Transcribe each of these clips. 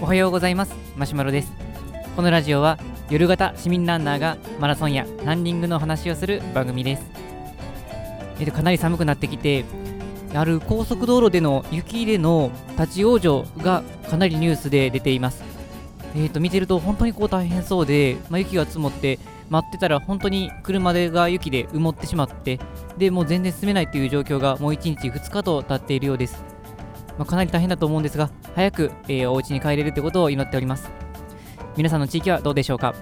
おはようございます。マシュマロです。このラジオは夜型市民ランナーがマラソンやランニングの話をする番組です。えっとかなり寒くなってきてある高速道路での雪での立ち往生がかなりニュースで出ています。えっ、と見てると本当にこう大変そうで、まあ、雪が積もって待ってたら本当に車でが雪で埋もってしまってでもう全然進めないという状況がもう1日2日と経っているようです。まあ、かなり大変だと思うんですが、早く、えー、お家に帰れるということを祈っております。皆さんの地域はどうでしょうか？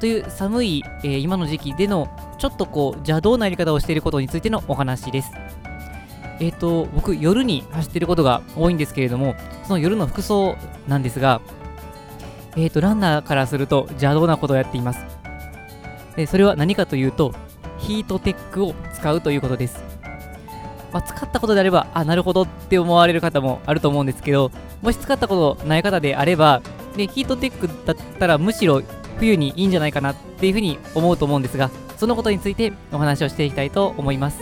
という寒い、えー、今の時期でのちょっとこう邪道なやり方をしていることについてのお話です。えっ、ー、と、僕、夜に走っていることが多いんですけれども、その夜の服装なんですが、えっ、ー、と、ランナーからすると邪道なことをやっています。でそれは何かというと、ヒートテックを使うということです。まあ、使ったことであれば、あ、なるほどって思われる方もあると思うんですけど、もし使ったことない方であれば、でヒートテックだったらむしろ冬にいいんじゃないかなっていうふうに思うと思うんですが、そのことについてお話をしていきたいと思います。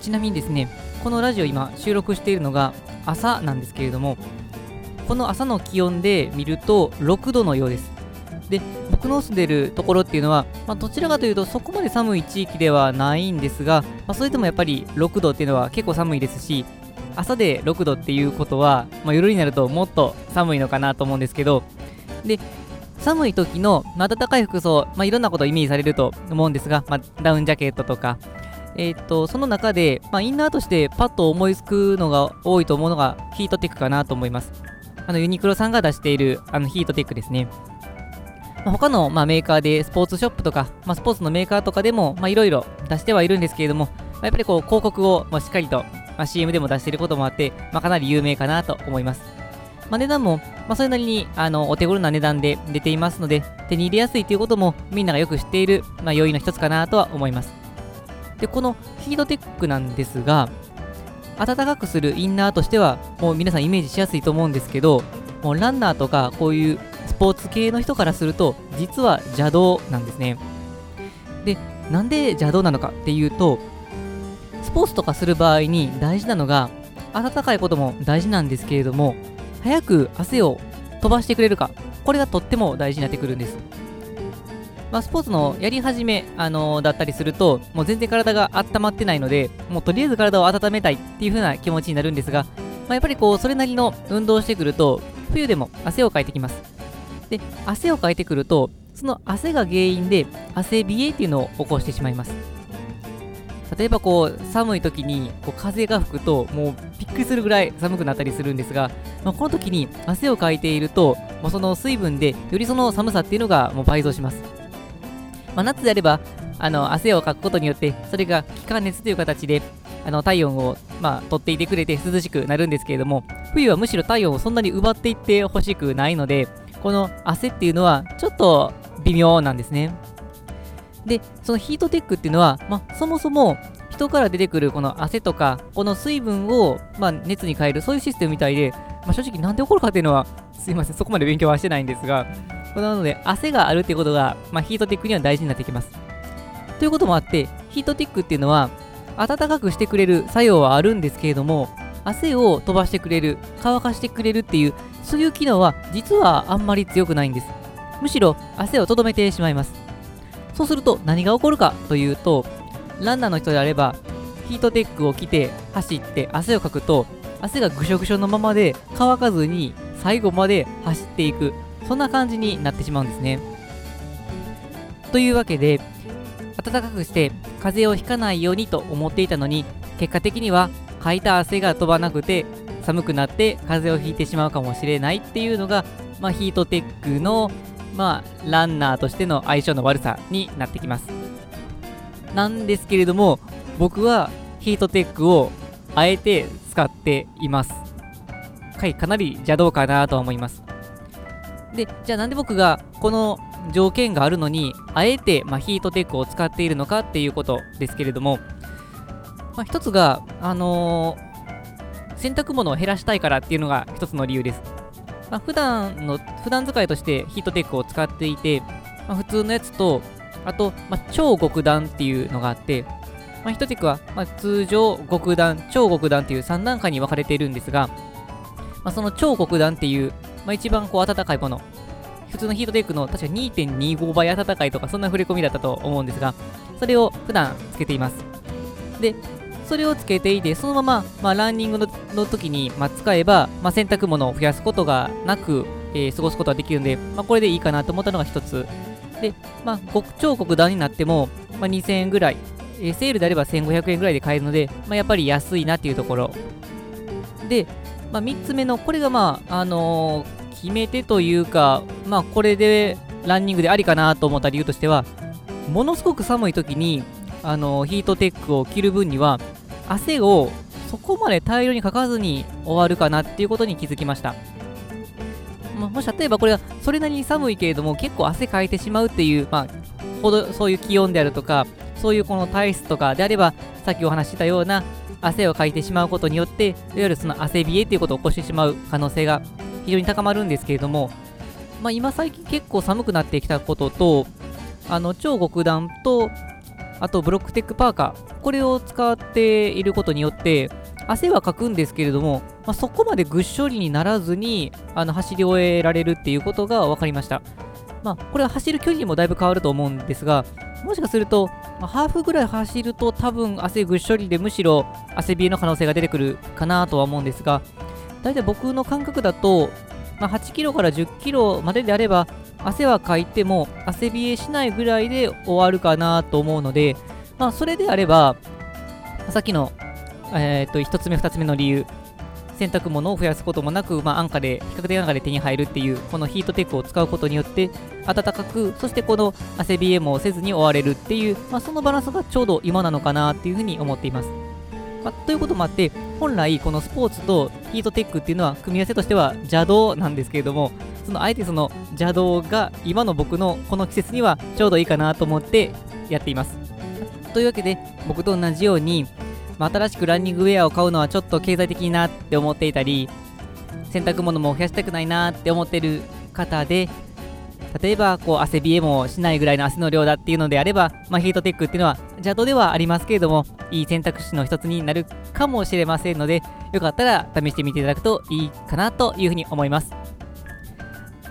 ちなみにですね、このラジオ今収録しているのが朝なんですけれども、この朝の気温で見ると6度のようです。で、僕の住んでるところっていうのは、まあ、どちらかというとそこまで寒い地域ではないんですが、まあ、それでもやっぱり6度っていうのは結構寒いですし、朝で6度っていうことは、まあ、夜になるともっと寒いのかなと思うんですけど、で、寒い時の暖かい服装、まあ、いろんなことをイメージされると思うんですが、まあ、ダウンジャケットとか、えー、っと、その中で、まあ、インナーとしてパッと思いつくのが多いと思うのがヒートテックかなと思います。あのユニクロさんが出しているあのヒートテックですね。まあ、他の、まあ、メーカーでスポーツショップとか、まあ、スポーツのメーカーとかでもいろいろ出してはいるんですけれども、まあ、やっぱりこう広告を、まあ、しっかりと、まあ、CM でも出していることもあって、まあ、かなり有名かなと思います。まあ、値段も、まあ、それなりにあのお手頃な値段で出ていますので、手に入れやすいということもみんながよく知っている、まあ、要因の一つかなとは思います。で、このヒートテックなんですが、暖かくするインナーとしては、もう皆さんイメージしやすいと思うんですけど、もうランナーとかこういうスポーツ系の人からすると、実は邪道なんですね。で、なんで邪道なのかっていうと、スポーツとかする場合に大事なのが、暖かいことも大事なんですけれども、早く汗を飛ばしてくれるか、これがとっても大事になってくるんです。まあ、スポーツのやり始め、あのー、だったりすると、もう全然体が温まってないので、もうとりあえず体を温めたいっていう風な気持ちになるんですが、まあ、やっぱりこう、それなりの運動をしてくると、冬でも汗をかいてきます。で、汗をかいてくると、その汗が原因で汗冷えっていうのを起こしてしまいます。例えばこう寒い時にこう風が吹くともうびっくりするぐらい寒くなったりするんですが、まあ、この時に汗をかいているともうその水分でよりその寒さっていうのがもう倍増します、まあ、夏であればあの汗をかくことによってそれが気化熱という形であの体温を、まあ、取っていてくれて涼しくなるんですけれども冬はむしろ体温をそんなに奪っていってほしくないのでこの汗っていうのはちょっと微妙なんですね。で、そのヒートテックっていうのは、まあ、そもそも人から出てくるこの汗とか、この水分を、まあ、熱に変える、そういうシステムみたいで、まあ、正直なんで起こるかっていうのは、すいません、そこまで勉強はしてないんですが、なので、汗があるっていうことが、まあ、ヒートテックには大事になってきます。ということもあって、ヒートテックっていうのは、暖かくしてくれる作用はあるんですけれども、汗を飛ばしてくれる、乾かしてくれるっていう、そういう機能は実はあんまり強くないんです。むしろ汗をとどめてしまいます。そうすると何が起こるかというと、ランナーの人であれば、ヒートテックを着て走って汗をかくと、汗がぐしょぐしょのままで乾かずに最後まで走っていく、そんな感じになってしまうんですね。というわけで、暖かくして風邪をひかないようにと思っていたのに、結果的にはかいた汗が飛ばなくて寒くなって風邪をひいてしまうかもしれないっていうのが、まあ、ヒートテックの、まあ、ランナーとしての相性の悪さになってきます。なんですけれども僕はヒートテックをあえて使っています。はいかなり邪道かなとは思います。でじゃあなんで僕がこの条件があるのにあえて、まあ、ヒートテックを使っているのかっていうことですけれどもまあ、一つが、あのー、洗濯物を減らしたいからっていうのが一つの理由です。まあ、普段の、普段使いとしてヒートテックを使っていて、まあ、普通のやつと、あと、まあ、超極暖っていうのがあって、まあ、ヒートテックは、まあ、通常、極暖、超極暖っていう3段階に分かれているんですが、まあ、その超極暖っていう、まあ、一番こう暖かいもの、普通のヒートテックの確か2.25倍暖かいとか、そんな触れ込みだったと思うんですが、それを普段つけています。で、それをつけていて、そのまま、まあ、ランニングのの時に、まあ、使えば、まあ、洗濯物を増やすことがなく、えー、過ごすことができるんで、まあ、これでいいかなと思ったのが一つ。で、まあ、極超極暖になっても、まあ、2000円ぐらい、えー、セールであれば1500円ぐらいで買えるので、まあ、やっぱり安いなっていうところ。で、まあ、3つ目の、これがまあ、あのー、決め手というか、まあ、これでランニングでありかなと思った理由としては、ものすごく寒い時に、あの、ヒートテックを着る分には、汗をそこまで大量にかかずに終わるかなっていうことに気づきました。もし例えばこれがそれなりに寒いけれども結構汗かいてしまうっていう、まあ、ほどそういう気温であるとかそういうこの体質とかであればさっきお話ししたような汗をかいてしまうことによっていわゆるその汗冷えっていうことを起こしてしまう可能性が非常に高まるんですけれども、まあ、今最近結構寒くなってきたこととあの超極暖とあとブロックテックパーカーこれを使っていることによって汗はかくんですけれども、まあ、そこまでぐっしょりにならずにあの走り終えられるっていうことが分かりました。まあ、これは走る距離にもだいぶ変わると思うんですが、もしかすると、まあ、ハーフぐらい走ると多分汗ぐっしょりでむしろ汗冷えの可能性が出てくるかなとは思うんですが、大体僕の感覚だと、まあ、8キロから10キロまでであれば、汗はかいても汗冷えしないぐらいで終わるかなと思うので、まあ、それであれば、さっきの、えー、と1つ目、2つ目の理由、洗濯物を増やすこともなく、まあ、安価で、比較的安価で手に入るっていう、このヒートテックを使うことによって、暖かく、そしてこの汗冷えもせずに終われるっていう、まあ、そのバランスがちょうど今なのかなっていうふうに思っています。まあ、ということもあって、本来このスポーツとヒートテックっていうのは組み合わせとしては邪道なんですけれども、そのあえてその邪道が今の僕のこの季節にはちょうどいいかなと思ってやっています。というわけで、僕と同じように、ま、新しくランニングウェアを買うのはちょっと経済的になって思っていたり、洗濯物も増やしたくないなって思ってる方で、例えばこう汗冷えもしないぐらいの汗の量だっていうのであれば、まあ、ヒートテックっていうのは邪道ではありますけれども、いい選択肢の一つになるかもしれませんので、よかったら試してみていただくといいかなというふうに思います。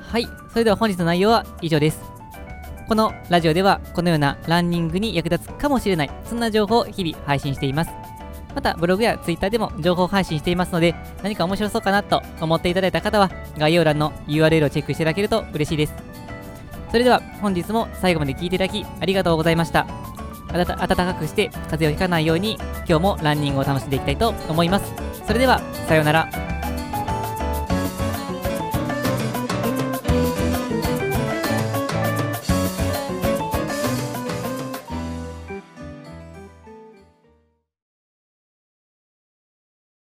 はい、それでは本日の内容は以上です。このラジオではこのようなランニングに役立つかもしれない、そんな情報を日々配信しています。またブログやツイッターでも情報配信していますので何か面白そうかなと思っていただいた方は概要欄の URL をチェックしていただけると嬉しいです。それでは本日も最後まで聴いていただきありがとうございました。暖かくして風邪をひかないように今日もランニングを楽しんでいきたいと思います。それではさようなら。